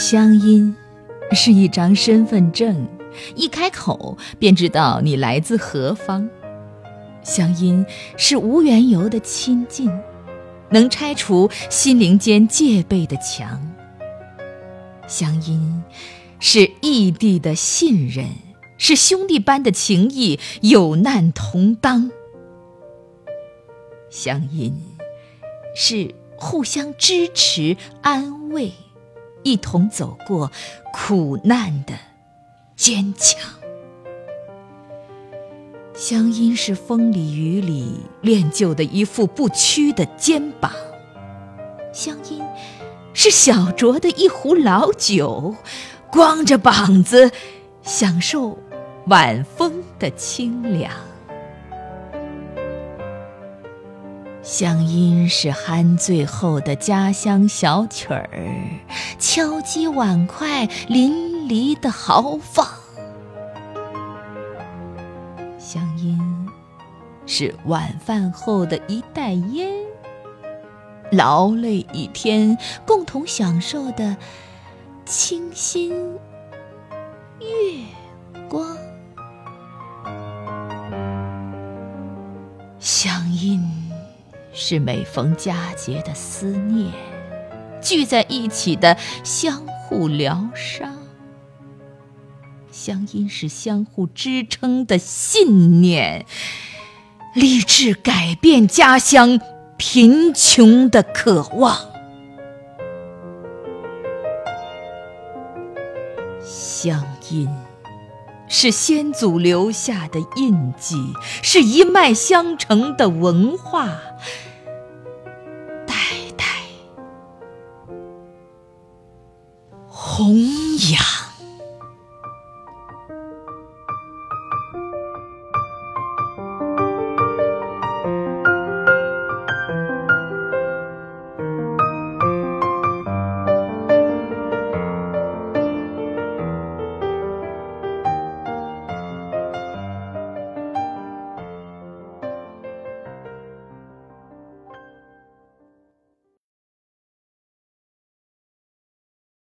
乡音是一张身份证，一开口便知道你来自何方。乡音是无缘由的亲近，能拆除心灵间戒备的墙。乡音是异地的信任，是兄弟般的情谊，有难同当。乡音是互相支持、安慰。一同走过苦难的坚强，乡音是风里雨里练就的一副不屈的肩膀，乡音是小酌的一壶老酒，光着膀子享受晚风的清凉。乡音是酣醉后的家乡小曲儿，敲击碗筷淋漓的豪放。乡音是晚饭后的一袋烟，劳累一天共同享受的清新月光。乡音。是每逢佳节的思念，聚在一起的相互疗伤。乡音是相互支撑的信念，立志改变家乡贫穷的渴望。乡音。是先祖留下的印记是一脉相承的文化。代代弘扬